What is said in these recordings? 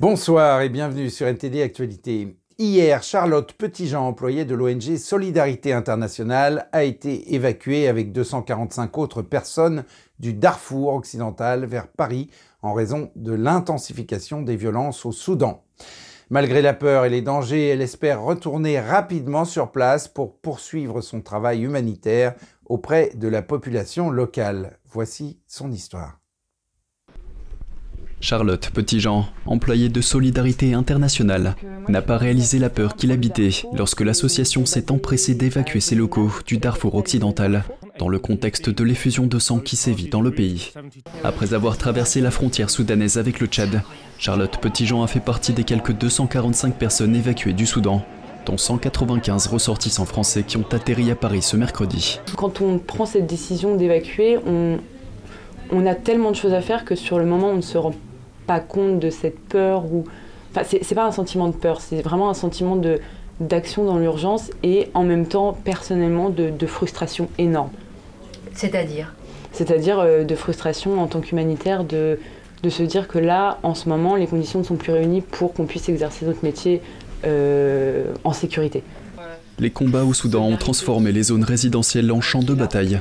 Bonsoir et bienvenue sur NTD Actualité. Hier, Charlotte Petitjean, employée de l'ONG Solidarité Internationale, a été évacuée avec 245 autres personnes du Darfour occidental vers Paris en raison de l'intensification des violences au Soudan. Malgré la peur et les dangers, elle espère retourner rapidement sur place pour poursuivre son travail humanitaire auprès de la population locale. Voici son histoire. Charlotte Petitjean, employée de Solidarité Internationale, n'a pas réalisé la peur qu'il habitait lorsque l'association s'est empressée d'évacuer ses locaux du Darfour occidental dans le contexte de l'effusion de sang qui sévit dans le pays. Après avoir traversé la frontière soudanaise avec le Tchad, Charlotte Petitjean a fait partie des quelques 245 personnes évacuées du Soudan dont 195 ressortissants français qui ont atterri à Paris ce mercredi. Quand on prend cette décision d'évacuer, on, on a tellement de choses à faire que sur le moment, on ne se rend compte de cette peur ou. Enfin, c'est pas un sentiment de peur, c'est vraiment un sentiment de d'action dans l'urgence et en même temps personnellement de, frustration énorme. C'est-à-dire? C'est-à-dire euh, de frustration en tant qu'humanitaire de, de se dire que là, en ce moment, les conditions ne sont plus réunies pour qu'on puisse exercer notre métier euh, en sécurité. Les combats au Soudan ont transformé les zones résidentielles en champs de bataille.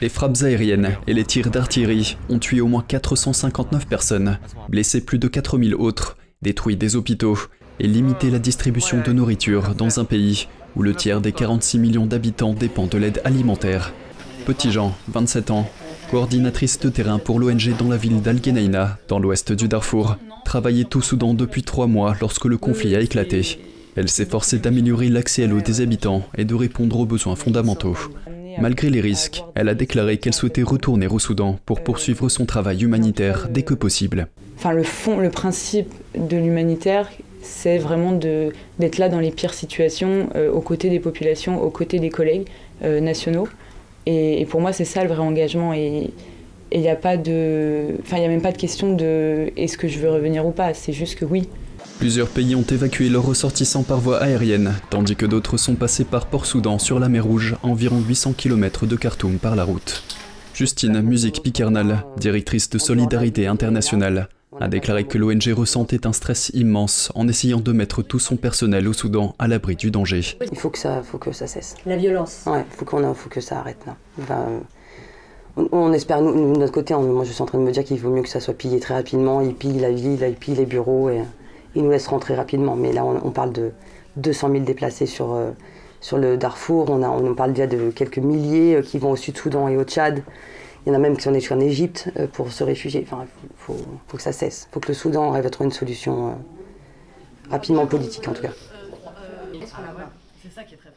Les frappes aériennes et les tirs d'artillerie ont tué au moins 459 personnes, blessé plus de 4000 autres, détruit des hôpitaux et limité la distribution de nourriture dans un pays où le tiers des 46 millions d'habitants dépend de l'aide alimentaire. Petit Jean, 27 ans, coordinatrice de terrain pour l'ONG dans la ville d'Al-Geneina, dans l'ouest du Darfour, travaillait au Soudan depuis trois mois lorsque le conflit a éclaté. Elle s'est forcée d'améliorer l'accès à l'eau des habitants et de répondre aux besoins fondamentaux. Malgré les risques, elle a déclaré qu'elle souhaitait retourner au Soudan pour poursuivre son travail humanitaire dès que possible. Enfin, le fond, le principe de l'humanitaire, c'est vraiment d'être là dans les pires situations, euh, aux côtés des populations, aux côtés des collègues euh, nationaux. Et, pour moi, c'est ça le vrai engagement. Et il n'y a pas de, enfin, il a même pas de question de est-ce que je veux revenir ou pas. C'est juste que oui, Plusieurs pays ont évacué leurs ressortissants par voie aérienne, tandis que d'autres sont passés par Port-Soudan sur la mer Rouge, environ 800 km de Khartoum par la route. Justine Musique Piquernal, directrice de Solidarité Internationale, a déclaré que l'ONG ressentait un stress immense en essayant de mettre tout son personnel au Soudan à l'abri du danger. Il faut que ça, faut que ça cesse. La violence. Ouais, faut qu'on, faut que ça arrête là. on, espère, nous, de notre côté, moi je suis en train de me dire qu'il vaut mieux que ça soit pillé très rapidement. Ils pillent la ville, ils pillent les bureaux et ils nous laissent rentrer rapidement. Mais là, on, parle de 200 000 déplacés sur, euh, sur le Darfour. On, a, on parle déjà de quelques milliers euh, qui vont au Sud-Soudan et au Tchad. Il y en a même qui sont allés en Égypte euh, pour se réfugier. Enfin, il faut, faut, que ça cesse. Il faut que le Soudan arrive à trouver une solution rapidement politique, en tout cas. C'est ça qui est très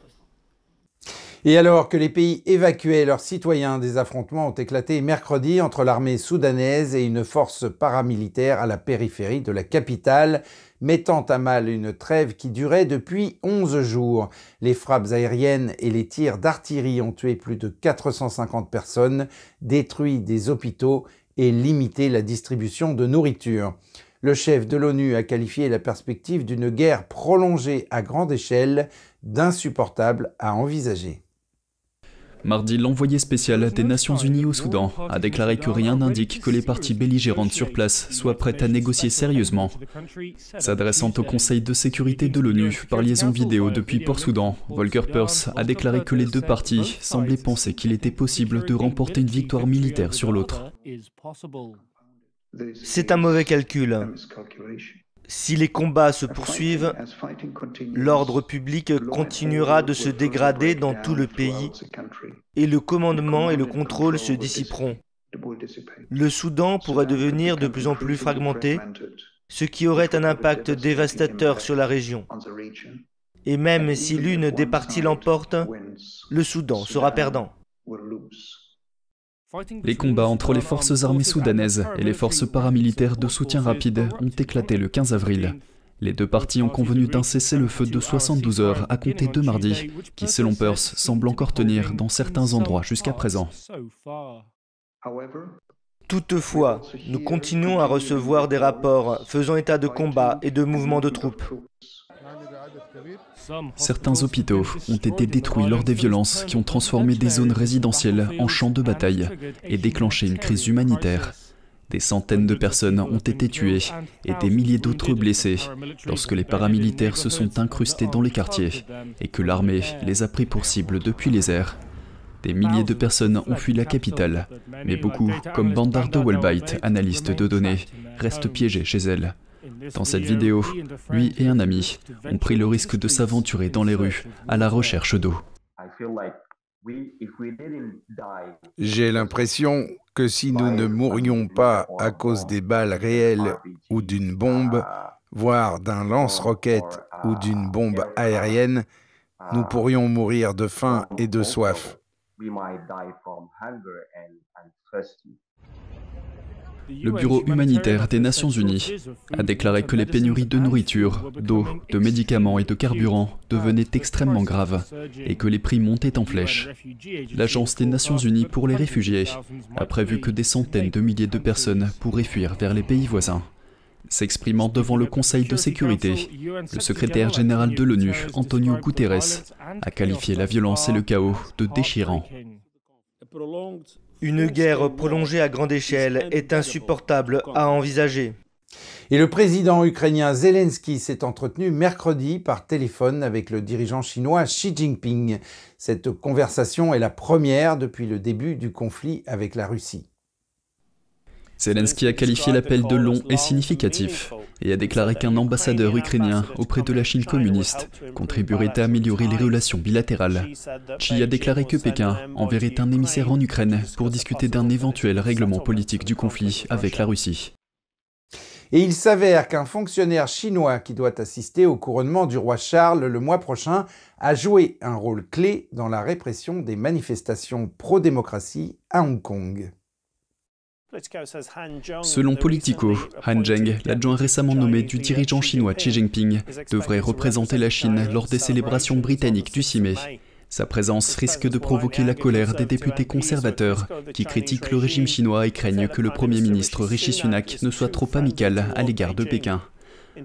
et alors que les pays évacuaient leurs citoyens, des affrontements ont éclaté mercredi entre l'armée soudanaise et une force paramilitaire à la périphérie de la capitale, mettant à mal une trêve qui durait depuis 11 jours. Les frappes aériennes et les tirs d'artillerie ont tué plus de 450 personnes, détruit des hôpitaux et limité la distribution de nourriture. Le chef de l'ONU a qualifié la perspective d'une guerre prolongée à grande échelle d'insupportable à envisager. Mardi, l'envoyé spécial des Nations Unies au Soudan a déclaré que rien n'indique que les parties belligérantes sur place soient prêtes à négocier sérieusement. S'adressant au Conseil de sécurité de l'ONU par liaison vidéo depuis Port-Soudan, Volker Perth a déclaré que les deux parties semblaient penser qu'il était possible de remporter une victoire militaire sur l'autre. C'est un mauvais calcul. Si les combats se poursuivent, l'ordre public continuera de se dégrader dans tout le pays et le commandement et le contrôle se dissiperont. Le Soudan pourrait devenir de plus en plus fragmenté, ce qui aurait un impact dévastateur sur la région. Et même si l'une des parties l'emporte, le Soudan sera perdant. Les combats entre les forces armées soudanaises et les forces paramilitaires de soutien rapide ont éclaté le 15 avril. Les deux parties ont convenu d'un cessez-le-feu de 72 heures à compter de mardi, qui selon Peirce semble encore tenir dans certains endroits jusqu'à présent. Toutefois, nous continuons à recevoir des rapports faisant état de combats et de mouvements de troupes. Certains hôpitaux ont été détruits lors des violences qui ont transformé des zones résidentielles en champs de bataille et déclenché une crise humanitaire. Des centaines de personnes ont été tuées et des milliers d'autres blessées lorsque les paramilitaires se sont incrustés dans les quartiers et que l'armée les a pris pour cible depuis les airs. Des milliers de personnes ont fui la capitale, mais beaucoup, comme Bandar de analyste de données, restent piégés chez elle. Dans cette vidéo, lui et un ami ont pris le risque de s'aventurer dans les rues à la recherche d'eau. J'ai l'impression que si nous ne mourions pas à cause des balles réelles ou d'une bombe, voire d'un lance-roquette ou d'une bombe aérienne, nous pourrions mourir de faim et de soif. Le Bureau humanitaire des Nations Unies a déclaré que les pénuries de nourriture, d'eau, de médicaments et de carburant devenaient extrêmement graves et que les prix montaient en flèche. L'Agence des Nations Unies pour les réfugiés a prévu que des centaines de milliers de personnes pourraient fuir vers les pays voisins. S'exprimant devant le Conseil de sécurité, le secrétaire général de l'ONU, Antonio Guterres, a qualifié la violence et le chaos de déchirant. Une guerre prolongée à grande échelle est insupportable à envisager. Et le président ukrainien Zelensky s'est entretenu mercredi par téléphone avec le dirigeant chinois Xi Jinping. Cette conversation est la première depuis le début du conflit avec la Russie. Zelensky a qualifié l'appel de long et significatif et a déclaré qu'un ambassadeur ukrainien auprès de la Chine communiste contribuerait à améliorer les relations bilatérales. Xi a déclaré que Pékin enverrait un émissaire en Ukraine pour discuter d'un éventuel règlement politique du conflit avec la Russie. Et il s'avère qu'un fonctionnaire chinois qui doit assister au couronnement du roi Charles le mois prochain a joué un rôle clé dans la répression des manifestations pro-démocratie à Hong Kong. Selon Politico, Han Zheng, l'adjoint récemment nommé du dirigeant chinois Xi Jinping, devrait représenter la Chine lors des célébrations britanniques du 6 mai. Sa présence risque de provoquer la colère des députés conservateurs qui critiquent le régime chinois et craignent que le Premier ministre Rishi Sunak ne soit trop amical à l'égard de Pékin.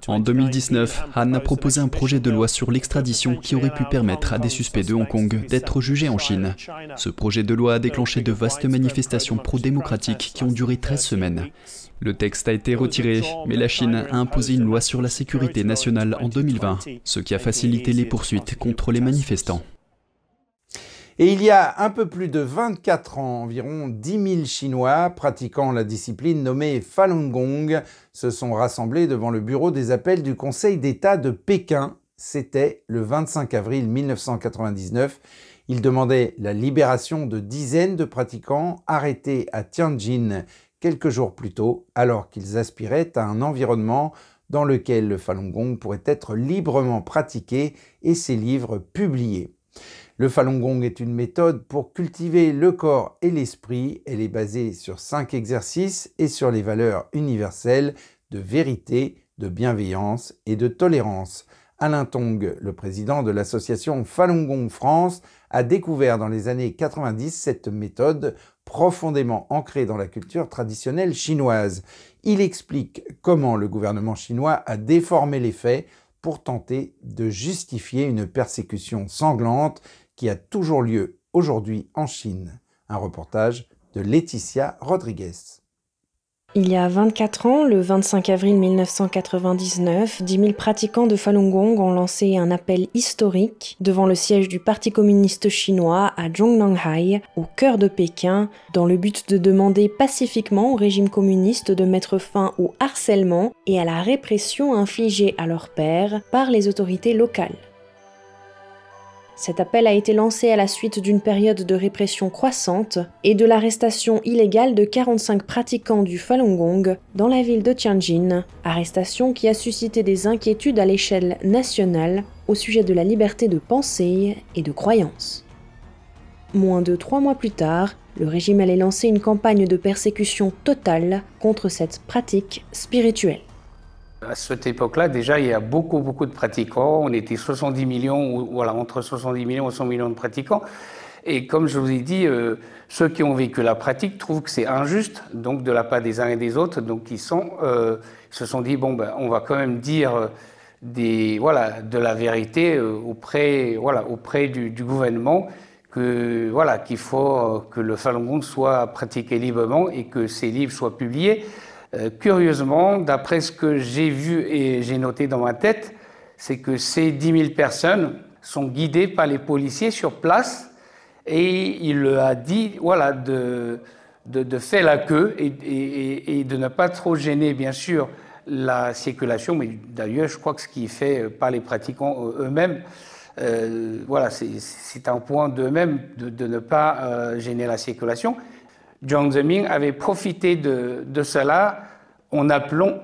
En 2019, Han a proposé un projet de loi sur l'extradition qui aurait pu permettre à des suspects de Hong Kong d'être jugés en Chine. Ce projet de loi a déclenché de vastes manifestations pro-démocratiques qui ont duré 13 semaines. Le texte a été retiré, mais la Chine a imposé une loi sur la sécurité nationale en 2020, ce qui a facilité les poursuites contre les manifestants. Et il y a un peu plus de 24 ans, environ 10 000 Chinois pratiquant la discipline nommée Falun Gong se sont rassemblés devant le bureau des appels du Conseil d'État de Pékin. C'était le 25 avril 1999. Ils demandaient la libération de dizaines de pratiquants arrêtés à Tianjin quelques jours plus tôt, alors qu'ils aspiraient à un environnement dans lequel le Falun Gong pourrait être librement pratiqué et ses livres publiés. Le Falun Gong est une méthode pour cultiver le corps et l'esprit. Elle est basée sur cinq exercices et sur les valeurs universelles de vérité, de bienveillance et de tolérance. Alain Tong, le président de l'association Falun Gong France, a découvert dans les années 90 cette méthode profondément ancrée dans la culture traditionnelle chinoise. Il explique comment le gouvernement chinois a déformé les faits pour tenter de justifier une persécution sanglante qui a toujours lieu aujourd'hui en Chine. Un reportage de Laetitia Rodriguez. Il y a 24 ans, le 25 avril 1999, 10 000 pratiquants de Falun Gong ont lancé un appel historique devant le siège du Parti communiste chinois à Zhongnanhai, au cœur de Pékin, dans le but de demander pacifiquement au régime communiste de mettre fin au harcèlement et à la répression infligée à leurs pères par les autorités locales. Cet appel a été lancé à la suite d'une période de répression croissante et de l'arrestation illégale de 45 pratiquants du Falun Gong dans la ville de Tianjin, arrestation qui a suscité des inquiétudes à l'échelle nationale au sujet de la liberté de pensée et de croyance. Moins de trois mois plus tard, le régime allait lancer une campagne de persécution totale contre cette pratique spirituelle. À cette époque-là, déjà, il y a beaucoup, beaucoup de pratiquants. On était 70 millions, ou voilà, entre 70 millions et 100 millions de pratiquants. Et comme je vous ai dit, euh, ceux qui ont vécu la pratique trouvent que c'est injuste, donc de la part des uns et des autres. Donc ils euh, se sont dit bon ben, on va quand même dire euh, de la vérité auprès, du, gouvernement qu'il faut que le Falun Gong soit pratiqué librement et que ces livres soient publiés. Euh, curieusement, d'après ce que j'ai vu et j'ai noté dans ma tête, c'est que ces 10 000 personnes sont guidées par les policiers sur place et il a dit voilà de, de, faire la queue et, de ne pas trop gêner bien sûr la circulation, mais d'ailleurs je crois que ce qui est fait par les pratiquants eux-mêmes, euh, voilà, c'est un point d'eux-mêmes de, ne pas euh, gêner la circulation. Jiang Zemin avait profité de, de, cela en appelant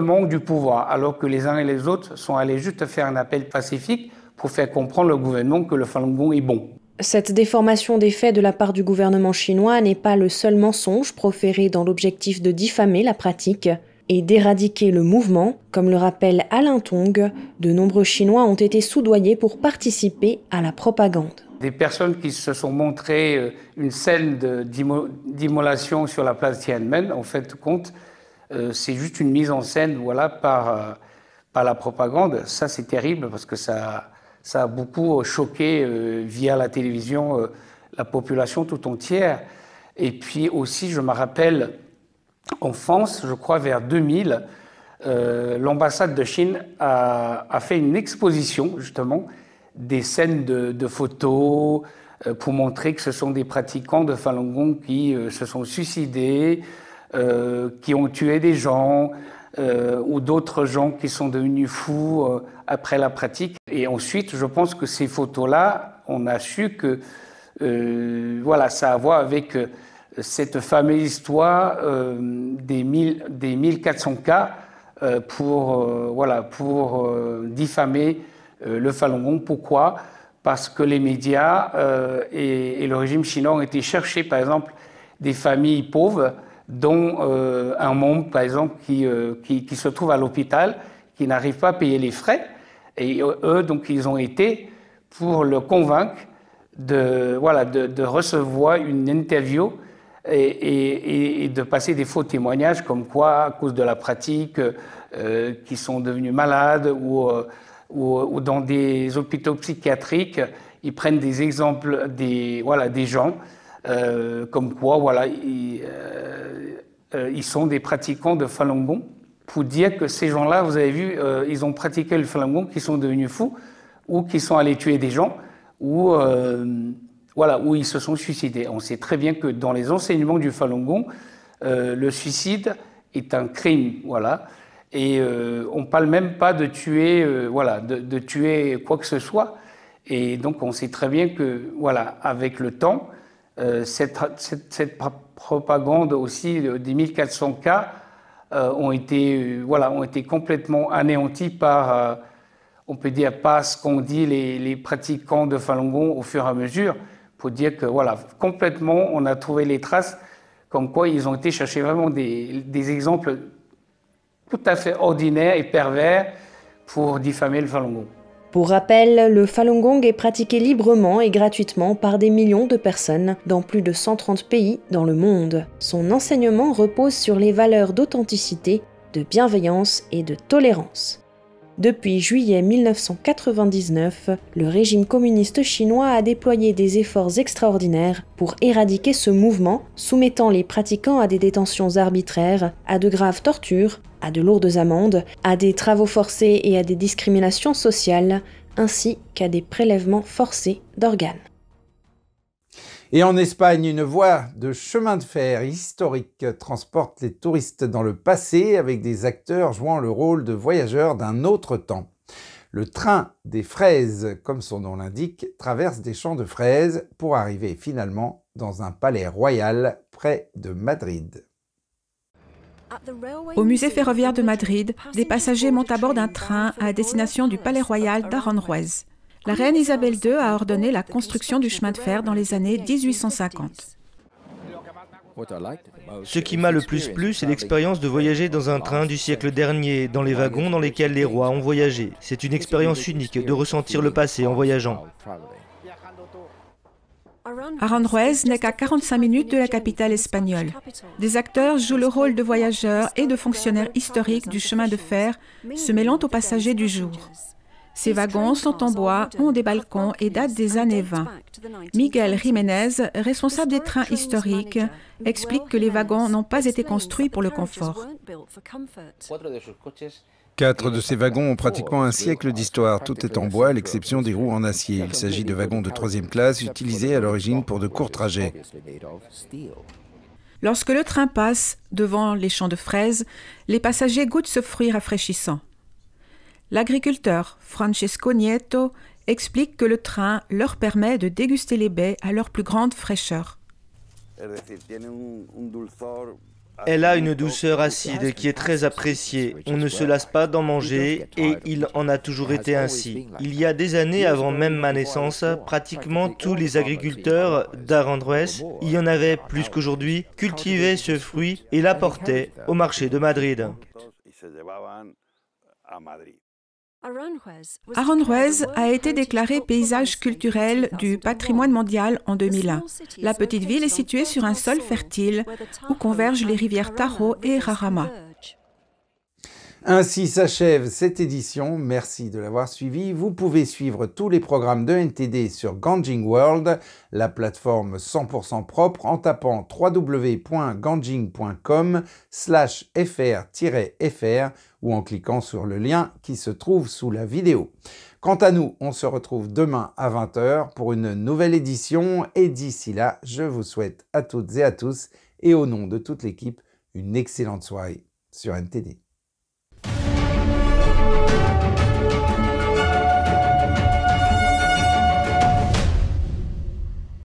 manque du pouvoir, alors que les uns et les autres sont allés juste faire un appel pacifique pour faire comprendre au gouvernement que le Falun Gong est bon. Cette déformation des faits de la part du gouvernement chinois n'est pas le seul mensonge proféré dans l'objectif de diffamer la pratique et d'éradiquer le mouvement. Comme le rappelle Alain Tong, de nombreux Chinois ont été soudoyés pour participer à la propagande. Des personnes qui se sont montrées euh, une scène d'immolation sur la place Tiananmen, en fait, compte, euh, c'est juste une mise en scène voilà, par, euh, par la propagande. Ça, c'est terrible parce que ça, ça a beaucoup choqué via la télévision la population tout entière. Et puis aussi, je me rappelle, en France, je crois vers 2000, euh, l'ambassade de Chine a, fait une exposition justement des scènes de, photos euh, pour montrer que ce sont des pratiquants de Falun Gong qui euh, se sont suicidés, qui ont tué des gens ou d'autres gens qui sont devenus fous après la pratique. Et ensuite, je pense que ces photos-là, on a su que voilà, ça a à voir avec cette fameuse histoire euh, des, des 1400 cas euh, pour, euh, voilà, pour diffamer le Falun Gong. Pourquoi? Parce que les médias et, le régime chinois ont été chercher, par exemple, des familles pauvres, dont un membre, par exemple, qui, qui, se trouve à l'hôpital, qui n'arrive pas à payer les frais. Et eux, donc, ils ont été pour le convaincre de, voilà, de, recevoir une interview et, de passer des faux témoignages comme quoi, à cause de la pratique, euh, qui sont devenus malades euh, ou, ou, dans des hôpitaux psychiatriques, ils prennent des exemples des, voilà, des gens, euh, comme quoi voilà, ils, ils, sont des pratiquants de Falun Gong, pour dire que ces gens-là, vous avez vu, ils ont pratiqué le Falun Gong, qui sont devenus fous, ou qui sont allés tuer des gens, ou voilà, où ils se sont suicidés. On sait très bien que dans les enseignements du Falun Gong, euh, le suicide est un crime, voilà. Et euh, on ne parle même pas de tuer, euh, voilà, de, tuer quoi que ce soit. Et donc on sait très bien que, voilà, avec le temps, cette, cette, propagande aussi des 1400 cas ont été, voilà, ont été complètement anéantis par, on peut dire, pas ce qu'ont dit les, les, pratiquants de Falun Gong au fur et à mesure, pour dire que voilà, complètement, on a trouvé les traces comme quoi ils ont été chercher vraiment des, des exemples tout à fait ordinaires et pervers pour diffamer le Falun Gong. Pour rappel, le Falun Gong est pratiqué librement et gratuitement par des millions de personnes dans plus de 130 pays dans le monde. Son enseignement repose sur les valeurs d'authenticité, de bienveillance et de tolérance. Depuis juillet 1999, le régime communiste chinois a déployé des efforts extraordinaires pour éradiquer ce mouvement, soumettant les pratiquants à des détentions arbitraires, à de graves tortures, à de lourdes amendes, à des travaux forcés et à des discriminations sociales, ainsi qu'à des prélèvements forcés d'organes. Et en Espagne, une voie de chemin de fer historique transporte les touristes dans le passé avec des acteurs jouant le rôle de voyageurs d'un autre temps. Le train des fraises, comme son nom l'indique, traverse des champs de fraises pour arriver finalement dans un palais royal près de Madrid. Au musée ferroviaire de Madrid, des passagers montent à bord d'un train à destination du palais royal d'Aranjuez. La reine Isabelle II a ordonné la construction du chemin de fer dans les années 1850. Ce qui m'a le plus plu, c'est l'expérience de voyager dans un train du siècle dernier, dans les wagons dans lesquels les rois ont voyagé. C'est une expérience unique de ressentir le passé en voyageant. Aranjuez n'est qu'à 45 minutes de la capitale espagnole. Des acteurs jouent le rôle de voyageurs et de fonctionnaires historiques du chemin de fer, se mêlant aux passagers du jour. Ces wagons sont en bois, ont des balcons et datent des années 20. Miguel Jiménez, responsable des trains historiques, explique que les wagons n'ont pas été construits pour le confort. Quatre de ces wagons ont pratiquement un siècle d'histoire. Tout est en bois, à l'exception des roues en acier. Il s'agit de wagons de troisième classe utilisés à l'origine pour de courts trajets. Lorsque le train passe devant les champs de fraises, les passagers goûtent ce fruit rafraîchissant. L'agriculteur Francesco Nieto explique que le train leur permet de déguster les baies à leur plus grande fraîcheur. Elle a une douceur acide qui est très appréciée. On ne se lasse pas d'en manger et il en a toujours été ainsi. Il y a des années avant même ma naissance, pratiquement tous les agriculteurs d'Arandres, il y en avait plus qu'aujourd'hui, cultivaient ce fruit et l'apportaient au marché de Madrid. Aranjuez a été déclaré paysage culturel du patrimoine mondial en 2001. La petite ville est située sur un sol fertile où convergent les rivières Tahoe et Rarama. Ainsi s'achève cette édition. Merci de l'avoir suivi. Vous pouvez suivre tous les programmes de NTD sur Ganjing World, la plateforme 100% propre, en tapant www.ganjing.com slash fr-fr ou en cliquant sur le lien qui se trouve sous la vidéo. Quant à nous, on se retrouve demain à 20h pour une nouvelle édition et d'ici là, je vous souhaite à toutes et à tous et au nom de toute l'équipe une excellente soirée sur NTD.